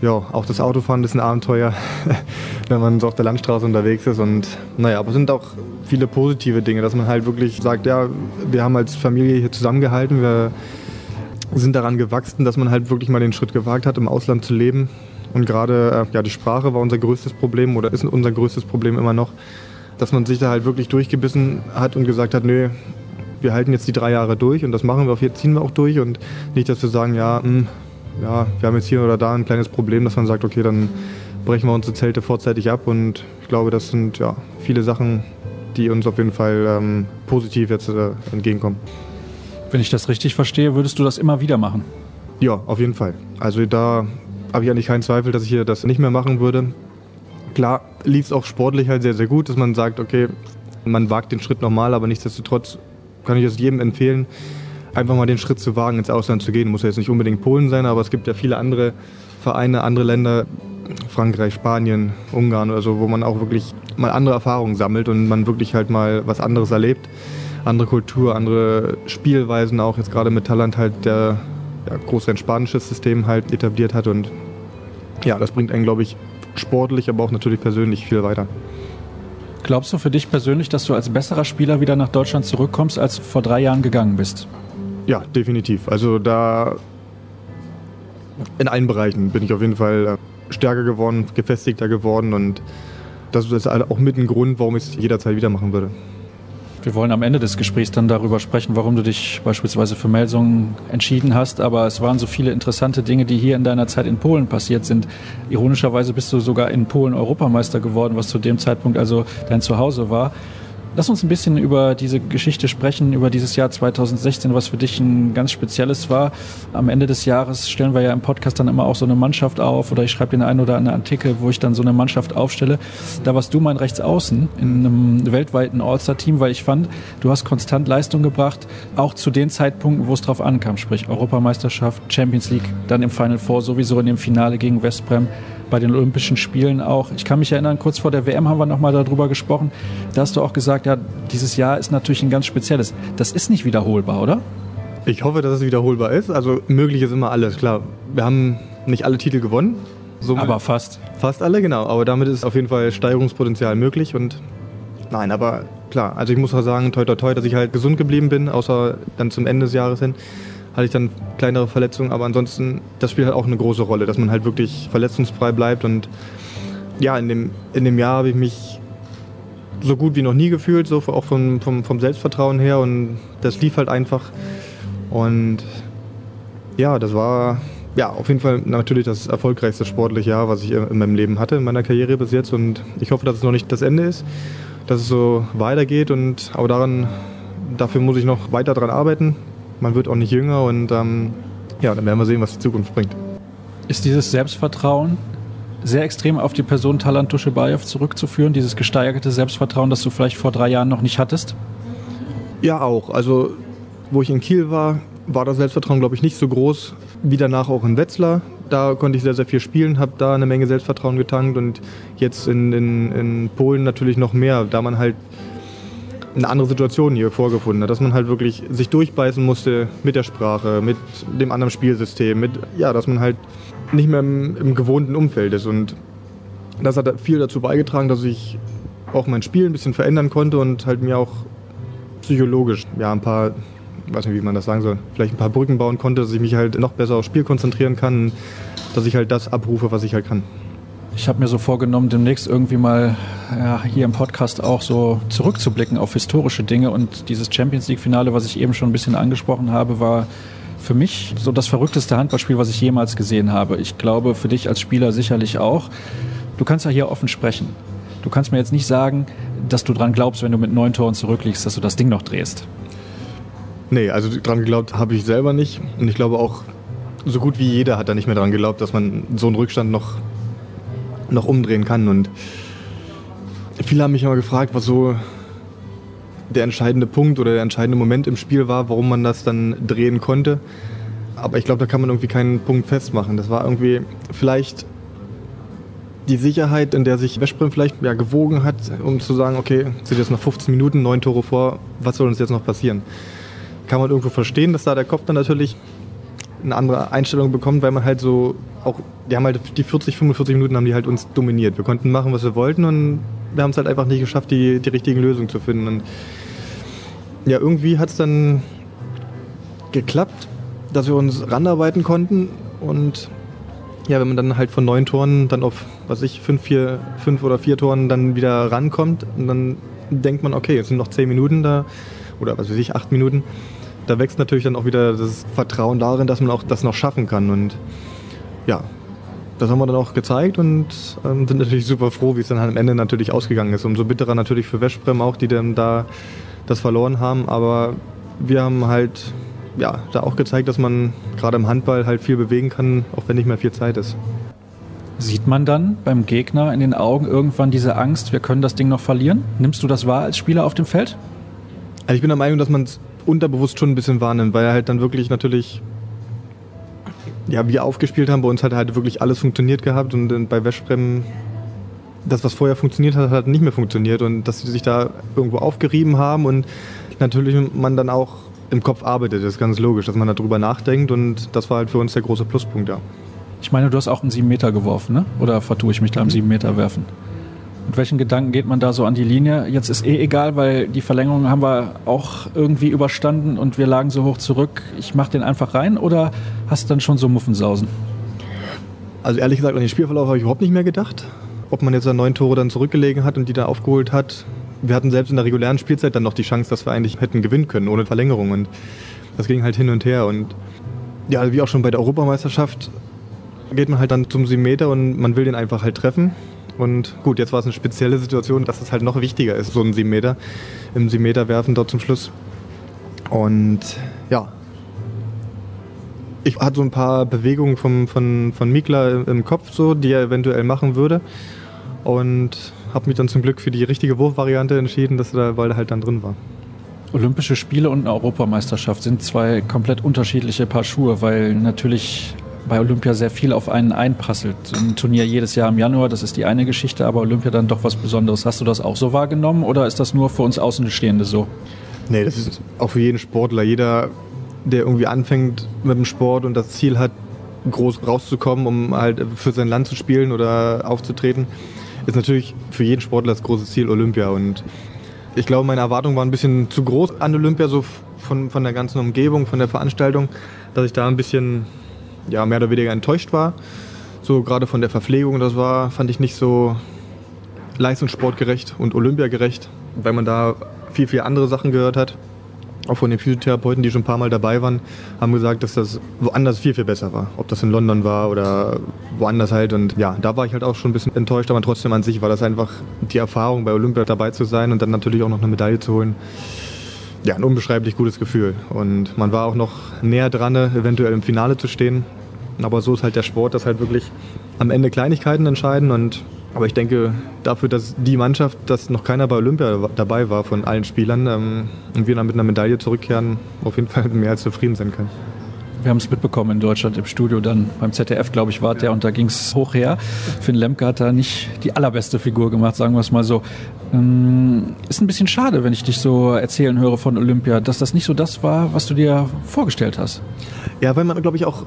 ja, auch das Autofahren ist ein Abenteuer, wenn man so auf der Landstraße unterwegs ist und naja, aber es sind auch viele positive Dinge, dass man halt wirklich sagt, ja, wir haben als Familie hier zusammengehalten, wir sind daran gewachsen, dass man halt wirklich mal den Schritt gewagt hat, im Ausland zu leben. Und gerade äh, ja, die Sprache war unser größtes Problem oder ist unser größtes Problem immer noch, dass man sich da halt wirklich durchgebissen hat und gesagt hat, nö, wir halten jetzt die drei Jahre durch und das machen wir, auf jetzt ziehen wir auch durch und nicht, dass wir sagen, ja, mh, hm, ja, wir haben jetzt hier oder da ein kleines Problem, dass man sagt, okay, dann brechen wir unsere Zelte vorzeitig ab und ich glaube, das sind ja viele Sachen, die uns auf jeden Fall ähm, positiv jetzt äh, entgegenkommen. Wenn ich das richtig verstehe, würdest du das immer wieder machen? Ja, auf jeden Fall. Also da habe ich eigentlich keinen Zweifel, dass ich hier das nicht mehr machen würde. Klar lief es auch sportlich halt sehr, sehr gut, dass man sagt, okay, man wagt den Schritt nochmal, aber nichtsdestotrotz kann ich es jedem empfehlen, einfach mal den Schritt zu wagen, ins Ausland zu gehen. Muss ja jetzt nicht unbedingt Polen sein, aber es gibt ja viele andere Vereine, andere Länder, Frankreich, Spanien, Ungarn oder so, wo man auch wirklich mal andere Erfahrungen sammelt und man wirklich halt mal was anderes erlebt. Andere Kultur, andere Spielweisen auch, jetzt gerade mit Talent halt der ja, groß spanisches System halt etabliert hat und ja, das bringt einen, glaube ich, sportlich, aber auch natürlich persönlich viel weiter. Glaubst du für dich persönlich, dass du als besserer Spieler wieder nach Deutschland zurückkommst, als du vor drei Jahren gegangen bist? Ja, definitiv. Also da in allen Bereichen bin ich auf jeden Fall äh, stärker geworden, gefestigter geworden und das ist auch mit ein Grund, warum ich es jederzeit wieder machen würde. Wir wollen am Ende des Gesprächs dann darüber sprechen, warum du dich beispielsweise für Melsungen entschieden hast. Aber es waren so viele interessante Dinge, die hier in deiner Zeit in Polen passiert sind. Ironischerweise bist du sogar in Polen Europameister geworden, was zu dem Zeitpunkt also dein Zuhause war. Lass uns ein bisschen über diese Geschichte sprechen, über dieses Jahr 2016, was für dich ein ganz spezielles war. Am Ende des Jahres stellen wir ja im Podcast dann immer auch so eine Mannschaft auf oder ich schreibe den einen oder anderen Artikel, wo ich dann so eine Mannschaft aufstelle. Da warst du mein Rechtsaußen in einem weltweiten All-Star-Team, weil ich fand, du hast konstant Leistung gebracht, auch zu den Zeitpunkten, wo es drauf ankam, sprich Europameisterschaft, Champions League, dann im Final Four, sowieso in dem Finale gegen Westbrem bei den Olympischen Spielen auch. Ich kann mich erinnern, kurz vor der WM haben wir nochmal darüber gesprochen. Da hast du auch gesagt, ja, dieses Jahr ist natürlich ein ganz spezielles. Das ist nicht wiederholbar, oder? Ich hoffe, dass es wiederholbar ist. Also möglich ist immer alles, klar. Wir haben nicht alle Titel gewonnen. Somit aber fast. Fast alle, genau. Aber damit ist auf jeden Fall Steigerungspotenzial möglich. Und nein, aber klar, also ich muss auch sagen, toi toi toi, dass ich halt gesund geblieben bin, außer dann zum Ende des Jahres hin hatte ich dann kleinere Verletzungen, aber ansonsten, das spielt halt auch eine große Rolle, dass man halt wirklich verletzungsfrei bleibt und ja, in dem, in dem Jahr habe ich mich so gut wie noch nie gefühlt, so auch vom, vom, vom Selbstvertrauen her und das lief halt einfach und ja, das war ja, auf jeden Fall natürlich das erfolgreichste sportliche Jahr, was ich in meinem Leben hatte, in meiner Karriere bis jetzt. Und ich hoffe, dass es noch nicht das Ende ist, dass es so weitergeht. Und aber daran, dafür muss ich noch weiter daran arbeiten man wird auch nicht jünger und ähm, ja, dann werden wir sehen, was die Zukunft bringt. Ist dieses Selbstvertrauen sehr extrem auf die Person Talant Duschebaev zurückzuführen, dieses gesteigerte Selbstvertrauen, das du vielleicht vor drei Jahren noch nicht hattest? Ja, auch. Also, wo ich in Kiel war, war das Selbstvertrauen, glaube ich, nicht so groß wie danach auch in Wetzlar. Da konnte ich sehr, sehr viel spielen, habe da eine Menge Selbstvertrauen getankt und jetzt in, in, in Polen natürlich noch mehr, da man halt eine andere Situation hier vorgefunden hat, dass man halt wirklich sich durchbeißen musste mit der Sprache, mit dem anderen Spielsystem, mit, ja, dass man halt nicht mehr im, im gewohnten Umfeld ist. Und das hat viel dazu beigetragen, dass ich auch mein Spiel ein bisschen verändern konnte und halt mir auch psychologisch ja ein paar, weiß nicht, wie man das sagen soll, vielleicht ein paar Brücken bauen konnte, dass ich mich halt noch besser aufs Spiel konzentrieren kann, dass ich halt das abrufe, was ich halt kann. Ich habe mir so vorgenommen, demnächst irgendwie mal ja, hier im Podcast auch so zurückzublicken auf historische Dinge. Und dieses Champions League-Finale, was ich eben schon ein bisschen angesprochen habe, war für mich so das verrückteste Handballspiel, was ich jemals gesehen habe. Ich glaube, für dich als Spieler sicherlich auch. Du kannst ja hier offen sprechen. Du kannst mir jetzt nicht sagen, dass du dran glaubst, wenn du mit neun Toren zurückliegst, dass du das Ding noch drehst. Nee, also dran geglaubt habe ich selber nicht. Und ich glaube auch, so gut wie jeder hat da nicht mehr dran geglaubt, dass man so einen Rückstand noch noch umdrehen kann. Und viele haben mich immer gefragt, was so der entscheidende Punkt oder der entscheidende Moment im Spiel war, warum man das dann drehen konnte. Aber ich glaube, da kann man irgendwie keinen Punkt festmachen. Das war irgendwie vielleicht die Sicherheit, in der sich Westbrem vielleicht ja, gewogen hat, um zu sagen, okay, sind jetzt noch 15 Minuten, neun Tore vor, was soll uns jetzt noch passieren? Kann man irgendwo verstehen, dass da der Kopf dann natürlich eine andere Einstellung bekommt, weil man halt so auch, die haben halt die 40, 45 Minuten haben die halt uns dominiert. Wir konnten machen, was wir wollten und wir haben es halt einfach nicht geschafft, die, die richtigen Lösungen zu finden. Und ja, irgendwie hat es dann geklappt, dass wir uns ranarbeiten konnten und ja, wenn man dann halt von neun Toren dann auf, was ich, fünf, vier, fünf oder vier Toren dann wieder rankommt und dann denkt man, okay, jetzt sind noch zehn Minuten da oder was weiß ich, acht Minuten da wächst natürlich dann auch wieder das Vertrauen darin, dass man auch das noch schaffen kann. Und ja, das haben wir dann auch gezeigt und ähm, sind natürlich super froh, wie es dann am Ende natürlich ausgegangen ist. Umso bitterer natürlich für Westbrem auch, die dann da das verloren haben. Aber wir haben halt ja, da auch gezeigt, dass man gerade im Handball halt viel bewegen kann, auch wenn nicht mehr viel Zeit ist. Sieht man dann beim Gegner in den Augen irgendwann diese Angst, wir können das Ding noch verlieren? Nimmst du das wahr als Spieler auf dem Feld? Also ich bin der Meinung, dass man es unterbewusst schon ein bisschen wahrnimmt, weil er halt dann wirklich natürlich, ja, wir aufgespielt haben, bei uns hat halt wirklich alles funktioniert gehabt und bei Wäschbremmen das, was vorher funktioniert hat, hat nicht mehr funktioniert und dass sie sich da irgendwo aufgerieben haben und natürlich man dann auch im Kopf arbeitet, das ist ganz logisch, dass man darüber nachdenkt und das war halt für uns der große Pluspunkt, ja. Ich meine, du hast auch einen 7 Meter geworfen, ne? Oder vertue ich mich da im 7 Meter werfen? Mit welchen Gedanken geht man da so an die Linie? Jetzt ist eh egal, weil die Verlängerung haben wir auch irgendwie überstanden und wir lagen so hoch zurück. Ich mache den einfach rein oder hast du dann schon so Muffensausen? Also ehrlich gesagt, an den Spielverlauf habe ich überhaupt nicht mehr gedacht. Ob man jetzt da neun Tore dann zurückgelegen hat und die da aufgeholt hat. Wir hatten selbst in der regulären Spielzeit dann noch die Chance, dass wir eigentlich hätten gewinnen können, ohne Verlängerung. Und das ging halt hin und her. Und ja, wie auch schon bei der Europameisterschaft geht man halt dann zum 7 Meter und man will den einfach halt treffen. Und gut, jetzt war es eine spezielle Situation, dass es halt noch wichtiger ist, so ein 7 Meter, im 7 Meter werfen dort zum Schluss. Und ja, ich hatte so ein paar Bewegungen vom, von, von Mikla im Kopf, so, die er eventuell machen würde. Und habe mich dann zum Glück für die richtige Wurfvariante entschieden, dass er der Ball halt dann drin war. Olympische Spiele und eine Europameisterschaft sind zwei komplett unterschiedliche Paar Schuhe, weil natürlich bei Olympia sehr viel auf einen einprasselt. Ein Turnier jedes Jahr im Januar, das ist die eine Geschichte, aber Olympia dann doch was Besonderes. Hast du das auch so wahrgenommen oder ist das nur für uns Außenstehende so? Nee, das ist auch für jeden Sportler. Jeder, der irgendwie anfängt mit dem Sport und das Ziel hat, groß rauszukommen, um halt für sein Land zu spielen oder aufzutreten, ist natürlich für jeden Sportler das große Ziel Olympia. Und ich glaube, meine Erwartungen waren ein bisschen zu groß an Olympia, so von, von der ganzen Umgebung, von der Veranstaltung, dass ich da ein bisschen ja, mehr oder weniger enttäuscht war. So gerade von der Verpflegung, das war, fand ich nicht so leistungssportgerecht und olympiagerecht, weil man da viel, viel andere Sachen gehört hat. Auch von den Physiotherapeuten, die schon ein paar Mal dabei waren, haben gesagt, dass das woanders viel, viel besser war. Ob das in London war oder woanders halt. Und ja, da war ich halt auch schon ein bisschen enttäuscht, aber trotzdem an sich war das einfach die Erfahrung, bei Olympia dabei zu sein und dann natürlich auch noch eine Medaille zu holen ja, ein unbeschreiblich gutes Gefühl. Und man war auch noch näher dran, eventuell im Finale zu stehen. Aber so ist halt der Sport, dass halt wirklich am Ende Kleinigkeiten entscheiden. Und, aber ich denke, dafür, dass die Mannschaft, dass noch keiner bei Olympia dabei war von allen Spielern ähm, und wir dann mit einer Medaille zurückkehren, auf jeden Fall mehr als zufrieden sein können. Wir haben es mitbekommen in Deutschland im Studio, dann beim ZDF, glaube ich, war der und da ging es hoch her. Finn Lemke hat da nicht die allerbeste Figur gemacht, sagen wir es mal so. Ähm, ist ein bisschen schade, wenn ich dich so erzählen höre von Olympia, dass das nicht so das war, was du dir vorgestellt hast. Ja, weil man, glaube ich, auch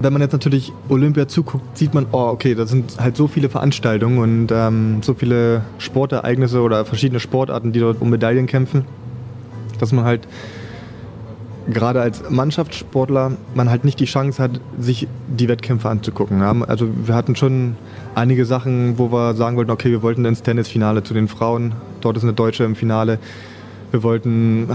wenn man jetzt natürlich Olympia zuguckt, sieht man, oh, okay, da sind halt so viele Veranstaltungen und ähm, so viele Sportereignisse oder verschiedene Sportarten, die dort um Medaillen kämpfen, dass man halt gerade als Mannschaftssportler man halt nicht die Chance hat, sich die Wettkämpfe anzugucken. Also wir hatten schon einige Sachen, wo wir sagen wollten, okay, wir wollten ins Tennisfinale zu den Frauen, dort ist eine Deutsche im Finale. Wir wollten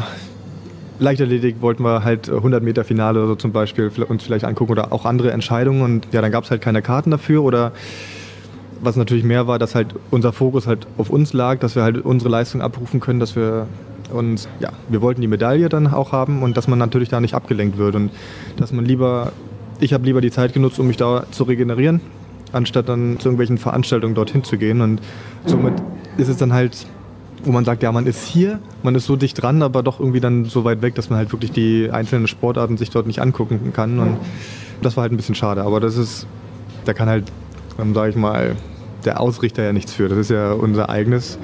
Leichtathletik wollten wir halt 100 Meter Finale oder so zum Beispiel uns vielleicht angucken oder auch andere Entscheidungen und ja, dann gab es halt keine Karten dafür oder was natürlich mehr war, dass halt unser Fokus halt auf uns lag, dass wir halt unsere Leistung abrufen können, dass wir uns, ja, wir wollten die Medaille dann auch haben und dass man natürlich da nicht abgelenkt wird und dass man lieber, ich habe lieber die Zeit genutzt, um mich da zu regenerieren, anstatt dann zu irgendwelchen Veranstaltungen dorthin zu gehen und somit ist es dann halt wo man sagt, ja, man ist hier, man ist so dicht dran, aber doch irgendwie dann so weit weg, dass man halt wirklich die einzelnen Sportarten sich dort nicht angucken kann. Und das war halt ein bisschen schade. Aber das ist, da kann halt, sage ich mal, der Ausrichter ja nichts für. Das ist ja unser eigenes.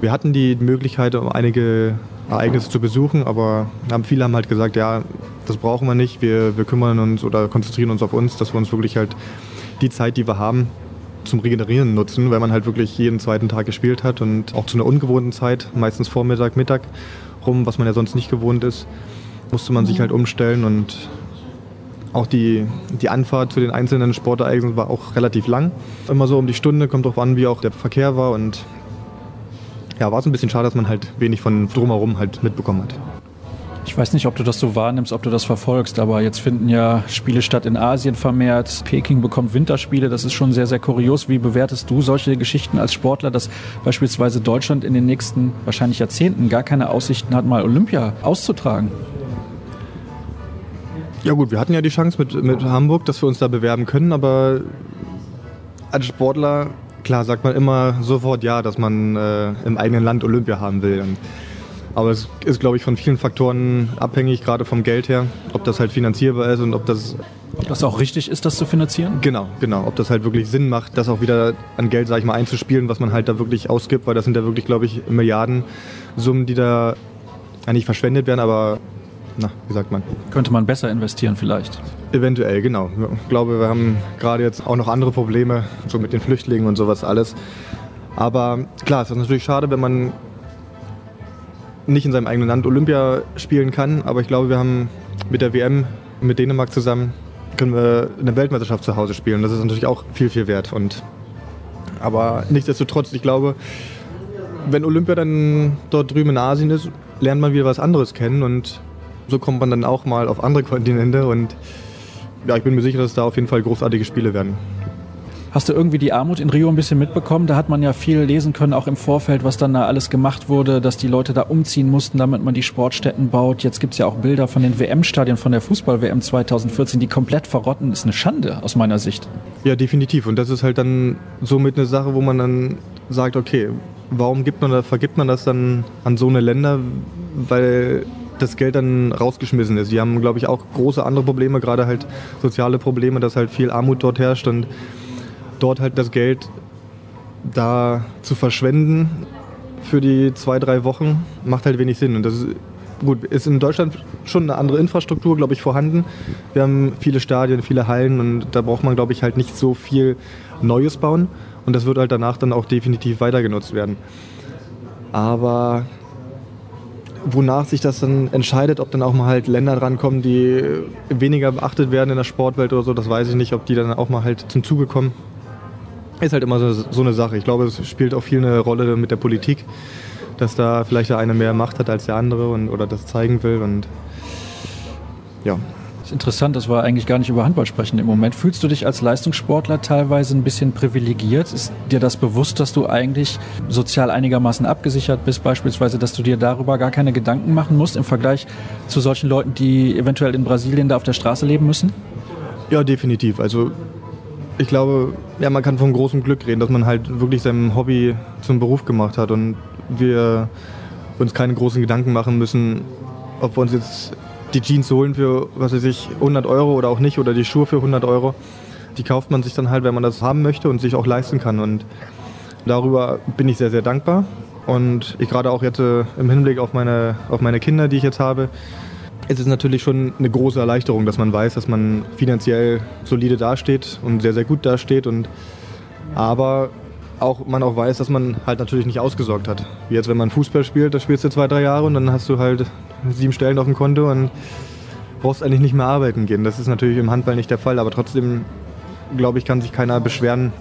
Wir hatten die Möglichkeit, um einige Ereignisse zu besuchen, aber haben, viele haben halt gesagt, ja, das brauchen wir nicht, wir, wir kümmern uns oder konzentrieren uns auf uns, dass wir uns wirklich halt die Zeit, die wir haben, zum Regenerieren nutzen, weil man halt wirklich jeden zweiten Tag gespielt hat und auch zu einer ungewohnten Zeit, meistens Vormittag, Mittag rum, was man ja sonst nicht gewohnt ist, musste man sich halt umstellen und auch die, die Anfahrt zu den einzelnen Sportereignissen war auch relativ lang. Immer so um die Stunde, kommt drauf an, wie auch der Verkehr war und ja, war es ein bisschen schade, dass man halt wenig von drumherum halt mitbekommen hat. Ich weiß nicht, ob du das so wahrnimmst, ob du das verfolgst, aber jetzt finden ja Spiele statt in Asien vermehrt. Peking bekommt Winterspiele, das ist schon sehr, sehr kurios. Wie bewertest du solche Geschichten als Sportler, dass beispielsweise Deutschland in den nächsten wahrscheinlich Jahrzehnten gar keine Aussichten hat, mal Olympia auszutragen? Ja gut, wir hatten ja die Chance mit, mit Hamburg, dass wir uns da bewerben können, aber als Sportler, klar, sagt man immer sofort ja, dass man äh, im eigenen Land Olympia haben will. Und aber es ist, glaube ich, von vielen Faktoren abhängig, gerade vom Geld her, ob das halt finanzierbar ist und ob das. Ob das auch richtig ist, das zu finanzieren? Genau, genau. Ob das halt wirklich Sinn macht, das auch wieder an Geld, sage ich mal, einzuspielen, was man halt da wirklich ausgibt, weil das sind ja wirklich, glaube ich, Milliardensummen, die da eigentlich verschwendet werden, aber na, wie sagt man? Könnte man besser investieren vielleicht? Eventuell, genau. Ich glaube, wir haben gerade jetzt auch noch andere Probleme, so mit den Flüchtlingen und sowas alles. Aber klar, es ist natürlich schade, wenn man nicht in seinem eigenen Land Olympia spielen kann. Aber ich glaube, wir haben mit der WM mit Dänemark zusammen können wir eine Weltmeisterschaft zu Hause spielen. Das ist natürlich auch viel, viel wert. Und, aber nichtsdestotrotz, ich glaube, wenn Olympia dann dort drüben in Asien ist, lernt man wieder was anderes kennen und so kommt man dann auch mal auf andere Kontinente und ja, ich bin mir sicher, dass da auf jeden Fall großartige Spiele werden. Hast du irgendwie die Armut in Rio ein bisschen mitbekommen? Da hat man ja viel lesen können, auch im Vorfeld, was dann da alles gemacht wurde, dass die Leute da umziehen mussten, damit man die Sportstätten baut. Jetzt gibt es ja auch Bilder von den WM-Stadien von der Fußball-WM 2014, die komplett verrotten. Ist eine Schande aus meiner Sicht. Ja, definitiv. Und das ist halt dann somit eine Sache, wo man dann sagt, okay, warum gibt man da, vergibt man das dann an so eine Länder? Weil das Geld dann rausgeschmissen ist. Die haben, glaube ich, auch große andere Probleme, gerade halt soziale Probleme, dass halt viel Armut dort herrscht und dort halt das Geld da zu verschwenden für die zwei, drei Wochen macht halt wenig Sinn. Und das ist, gut, ist in Deutschland schon eine andere Infrastruktur, glaube ich, vorhanden. Wir haben viele Stadien, viele Hallen und da braucht man, glaube ich, halt nicht so viel Neues bauen. Und das wird halt danach dann auch definitiv weiter genutzt werden. Aber wonach sich das dann entscheidet, ob dann auch mal halt Länder drankommen, die weniger beachtet werden in der Sportwelt oder so, das weiß ich nicht, ob die dann auch mal halt zum Zuge kommen. Ist halt immer so, so eine Sache. Ich glaube, es spielt auch viel eine Rolle mit der Politik, dass da vielleicht der eine mehr Macht hat als der andere und, oder das zeigen will. Und ja. Interessant, dass wir eigentlich gar nicht über Handball sprechen im Moment. Fühlst du dich als Leistungssportler teilweise ein bisschen privilegiert? Ist dir das bewusst, dass du eigentlich sozial einigermaßen abgesichert bist, beispielsweise, dass du dir darüber gar keine Gedanken machen musst im Vergleich zu solchen Leuten, die eventuell in Brasilien da auf der Straße leben müssen? Ja, definitiv. Also ich glaube, ja, man kann von großem Glück reden, dass man halt wirklich sein Hobby zum Beruf gemacht hat und wir uns keine großen Gedanken machen müssen, ob wir uns jetzt die Jeans holen für, was weiß ich, 100 Euro oder auch nicht oder die Schuhe für 100 Euro. Die kauft man sich dann halt, wenn man das haben möchte und sich auch leisten kann. Und darüber bin ich sehr, sehr dankbar. Und ich gerade auch jetzt äh, im Hinblick auf meine, auf meine Kinder, die ich jetzt habe, es ist natürlich schon eine große Erleichterung, dass man weiß, dass man finanziell solide dasteht und sehr, sehr gut dasteht. Und, aber auch man auch weiß, dass man halt natürlich nicht ausgesorgt hat. Wie jetzt, wenn man Fußball spielt, da spielst du zwei, drei Jahre und dann hast du halt sieben Stellen auf dem Konto und brauchst eigentlich nicht mehr arbeiten gehen. Das ist natürlich im Handball nicht der Fall, aber trotzdem, glaube ich, kann sich keiner beschweren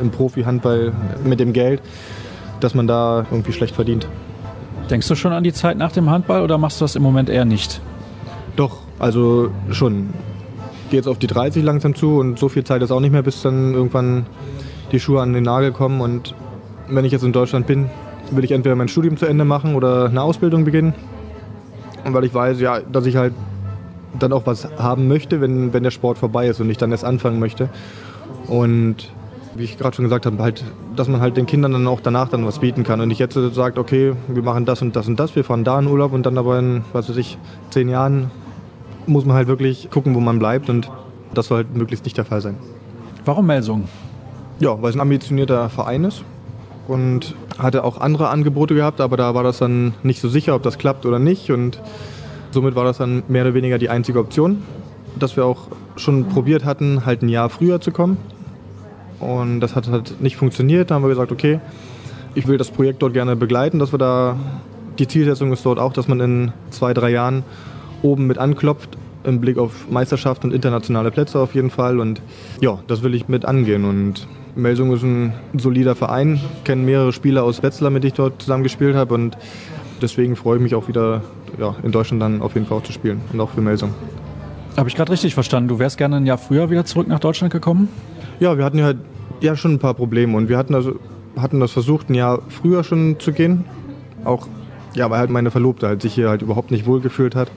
im Profi-Handball mit dem Geld, dass man da irgendwie schlecht verdient. Denkst du schon an die Zeit nach dem Handball oder machst du das im Moment eher nicht? Doch, also schon. Gehe jetzt auf die 30 langsam zu und so viel Zeit ist auch nicht mehr, bis dann irgendwann die Schuhe an den Nagel kommen. Und wenn ich jetzt in Deutschland bin, will ich entweder mein Studium zu Ende machen oder eine Ausbildung beginnen. Und weil ich weiß, ja, dass ich halt dann auch was haben möchte, wenn, wenn der Sport vorbei ist und ich dann erst anfangen möchte. Und wie ich gerade schon gesagt habe, halt, dass man halt den Kindern dann auch danach dann was bieten kann und nicht jetzt sagt, okay, wir machen das und das und das, wir fahren da in Urlaub und dann aber in, was weiß ich, zehn Jahren muss man halt wirklich gucken, wo man bleibt und das soll halt möglichst nicht der Fall sein. Warum Melsung? Ja, weil es ein ambitionierter Verein ist und hatte auch andere Angebote gehabt, aber da war das dann nicht so sicher, ob das klappt oder nicht und somit war das dann mehr oder weniger die einzige Option, dass wir auch schon probiert hatten, halt ein Jahr früher zu kommen und das hat halt nicht funktioniert. Da haben wir gesagt, okay, ich will das Projekt dort gerne begleiten, dass wir da, die Zielsetzung ist dort auch, dass man in zwei, drei Jahren oben mit anklopft, im Blick auf Meisterschaft und internationale Plätze auf jeden Fall. Und ja, das will ich mit angehen. Und Melsung ist ein solider Verein, kenne mehrere Spieler aus Wetzlar, mit denen ich dort zusammen gespielt habe. Und deswegen freue ich mich auch wieder ja, in Deutschland dann auf jeden Fall auch zu spielen und auch für Melsung. Habe ich gerade richtig verstanden? Du wärst gerne ein Jahr früher wieder zurück nach Deutschland gekommen? Ja, wir hatten ja, ja schon ein paar Probleme und wir hatten, also, hatten das versucht, ein Jahr früher schon zu gehen. Auch, ja, weil halt meine Verlobte halt sich hier halt überhaupt nicht wohlgefühlt hat.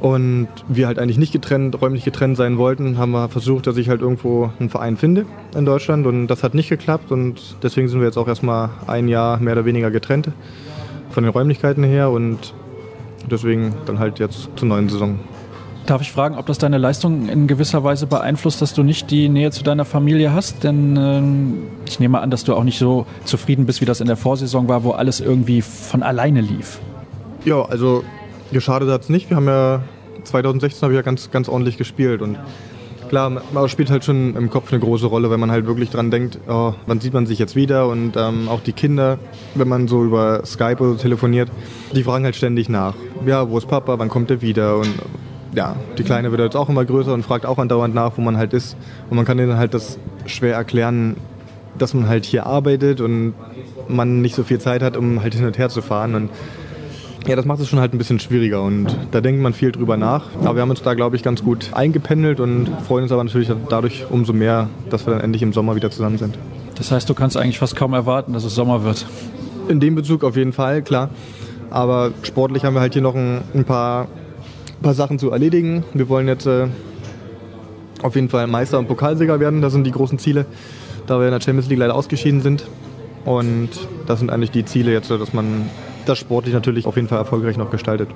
Und wir halt eigentlich nicht getrennt, räumlich getrennt sein wollten, haben wir versucht, dass ich halt irgendwo einen Verein finde in Deutschland und das hat nicht geklappt und deswegen sind wir jetzt auch erstmal ein Jahr mehr oder weniger getrennt von den Räumlichkeiten her und deswegen dann halt jetzt zur neuen Saison. Darf ich fragen, ob das deine Leistung in gewisser Weise beeinflusst, dass du nicht die Nähe zu deiner Familie hast? Denn ähm, ich nehme an, dass du auch nicht so zufrieden bist, wie das in der Vorsaison war, wo alles irgendwie von alleine lief. Ja, also geschadet hat es nicht. Wir haben ja 2016 habe ich ja ganz, ganz ordentlich gespielt und klar, man spielt halt schon im Kopf eine große Rolle, wenn man halt wirklich dran denkt, oh, wann sieht man sich jetzt wieder und ähm, auch die Kinder, wenn man so über Skype oder so telefoniert, die fragen halt ständig nach. Ja, wo ist Papa, wann kommt er wieder und ja, die Kleine wird jetzt auch immer größer und fragt auch andauernd nach, wo man halt ist und man kann denen halt das schwer erklären, dass man halt hier arbeitet und man nicht so viel Zeit hat, um halt hin und her zu fahren und ja, das macht es schon halt ein bisschen schwieriger und da denkt man viel drüber nach. Aber wir haben uns da, glaube ich, ganz gut eingependelt und freuen uns aber natürlich dadurch umso mehr, dass wir dann endlich im Sommer wieder zusammen sind. Das heißt, du kannst eigentlich fast kaum erwarten, dass es Sommer wird. In dem Bezug auf jeden Fall, klar. Aber sportlich haben wir halt hier noch ein, ein paar, paar Sachen zu erledigen. Wir wollen jetzt äh, auf jeden Fall Meister und Pokalsieger werden. Das sind die großen Ziele, da wir in der Champions League leider ausgeschieden sind. Und das sind eigentlich die Ziele jetzt, dass man das sportlich natürlich auf jeden Fall erfolgreich noch gestaltet.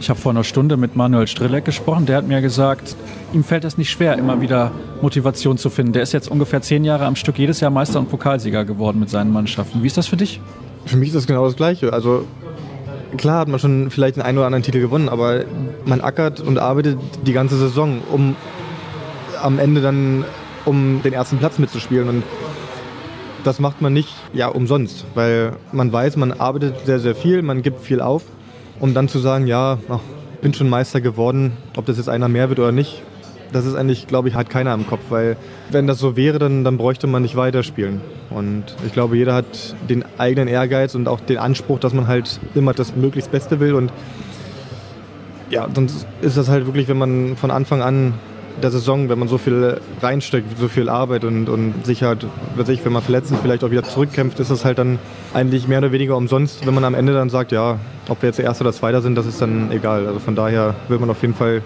Ich habe vor einer Stunde mit Manuel Strelek gesprochen. Der hat mir gesagt, ihm fällt es nicht schwer, immer wieder Motivation zu finden. Der ist jetzt ungefähr zehn Jahre am Stück jedes Jahr Meister und Pokalsieger geworden mit seinen Mannschaften. Wie ist das für dich? Für mich ist das genau das Gleiche. Also klar hat man schon vielleicht den einen oder anderen Titel gewonnen, aber man ackert und arbeitet die ganze Saison, um am Ende dann um den ersten Platz mitzuspielen. Und das macht man nicht ja, umsonst, weil man weiß, man arbeitet sehr, sehr viel, man gibt viel auf, um dann zu sagen, ja, ach, bin schon Meister geworden, ob das jetzt einer mehr wird oder nicht, das ist eigentlich, glaube ich, hat keiner im Kopf, weil wenn das so wäre, dann, dann bräuchte man nicht weiterspielen. Und ich glaube, jeder hat den eigenen Ehrgeiz und auch den Anspruch, dass man halt immer das möglichst Beste will. Und ja, sonst ist das halt wirklich, wenn man von Anfang an der Saison, wenn man so viel reinsteckt, so viel Arbeit und, und sich halt, weiß ich, wenn man verletzt ist, vielleicht auch wieder zurückkämpft, ist das halt dann eigentlich mehr oder weniger umsonst, wenn man am Ende dann sagt, ja, ob wir jetzt der Erste oder Zweiter sind, das ist dann egal. Also von daher will man auf jeden Fall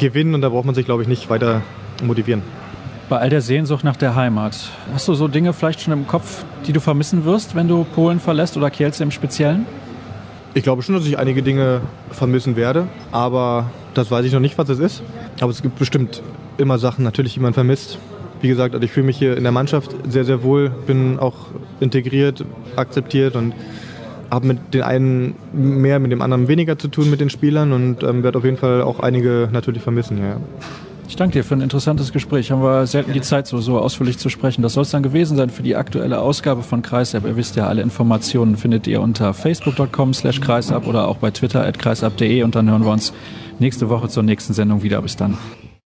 gewinnen und da braucht man sich, glaube ich, nicht weiter motivieren. Bei all der Sehnsucht nach der Heimat, hast du so Dinge vielleicht schon im Kopf, die du vermissen wirst, wenn du Polen verlässt oder Kielce im Speziellen? Ich glaube schon, dass ich einige Dinge vermissen werde, aber das weiß ich noch nicht, was es ist. Aber es gibt bestimmt immer Sachen, natürlich, die man vermisst. Wie gesagt, also ich fühle mich hier in der Mannschaft sehr, sehr wohl, bin auch integriert, akzeptiert und habe mit den einen mehr, mit dem anderen weniger zu tun mit den Spielern und ähm, werde auf jeden Fall auch einige natürlich vermissen. Ja. Ich danke dir für ein interessantes Gespräch. Haben wir selten die Zeit, so, so ausführlich zu sprechen. Das soll es dann gewesen sein für die aktuelle Ausgabe von Kreisab. Ihr wisst ja, alle Informationen findet ihr unter facebook.com slash kreisab oder auch bei twitter at kreisab.de und dann hören wir uns nächste Woche zur nächsten Sendung wieder. Bis dann.